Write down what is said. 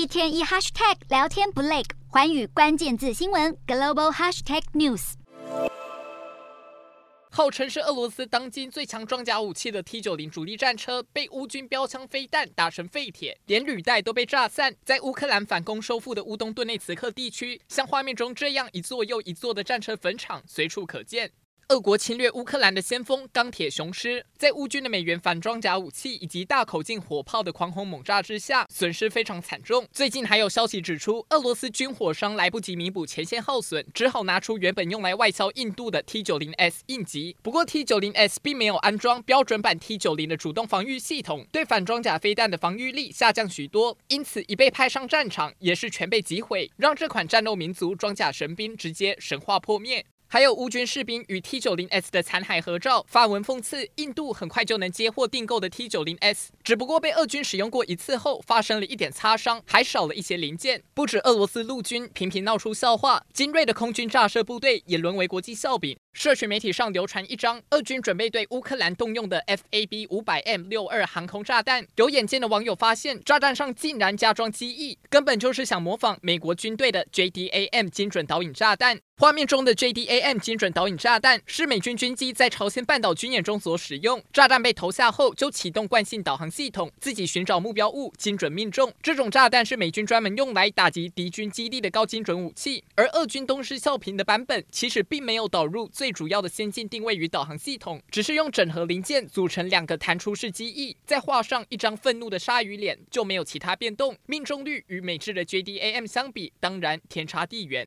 一天一 hashtag 聊天不累，环宇关键字新闻 global hashtag news。号称是俄罗斯当今最强装甲武器的 T 九零主力战车，被乌军标枪飞弹打成废铁，连履带都被炸散。在乌克兰反攻收复的乌东顿内茨克地区，像画面中这样一座又一座的战车坟场随处可见。俄国侵略乌克兰的先锋钢铁雄狮，在乌军的美元反装甲武器以及大口径火炮的狂轰猛炸之下，损失非常惨重。最近还有消息指出，俄罗斯军火商来不及弥补前线耗损，只好拿出原本用来外销印度的 T 九零 S 应急。不过 T 九零 S 并没有安装标准版 T 九零的主动防御系统，对反装甲飞弹的防御力下降许多，因此一被派上战场，也是全被击毁，让这款战斗民族装甲神兵直接神话破灭。还有乌军士兵与 T 九零 S 的残骸合照，发文讽刺印度很快就能接货订购的 T 九零 S，只不过被俄军使用过一次后发生了一点擦伤，还少了一些零件。不止俄罗斯陆军频频闹出笑话，精锐的空军炸射部队也沦为国际笑柄。社群媒体上流传一张俄军准备对乌克兰动用的 FAB 五百 M 六二航空炸弹，有眼尖的网友发现炸弹上竟然加装机翼，根本就是想模仿美国军队的 JDAM 精准导引炸弹。画面中的 JDAM 精准导引炸弹是美军军机在朝鲜半岛军演中所使用，炸弹被投下后就启动惯性导航系统，自己寻找目标物，精准命中。这种炸弹是美军专门用来打击敌军基地的高精准武器，而俄军东施效颦的版本其实并没有导入。最主要的先进定位与导航系统，只是用整合零件组成两个弹出式机翼，再画上一张愤怒的鲨鱼脸，就没有其他变动。命中率与美制的 JDAM 相比，当然天差地远。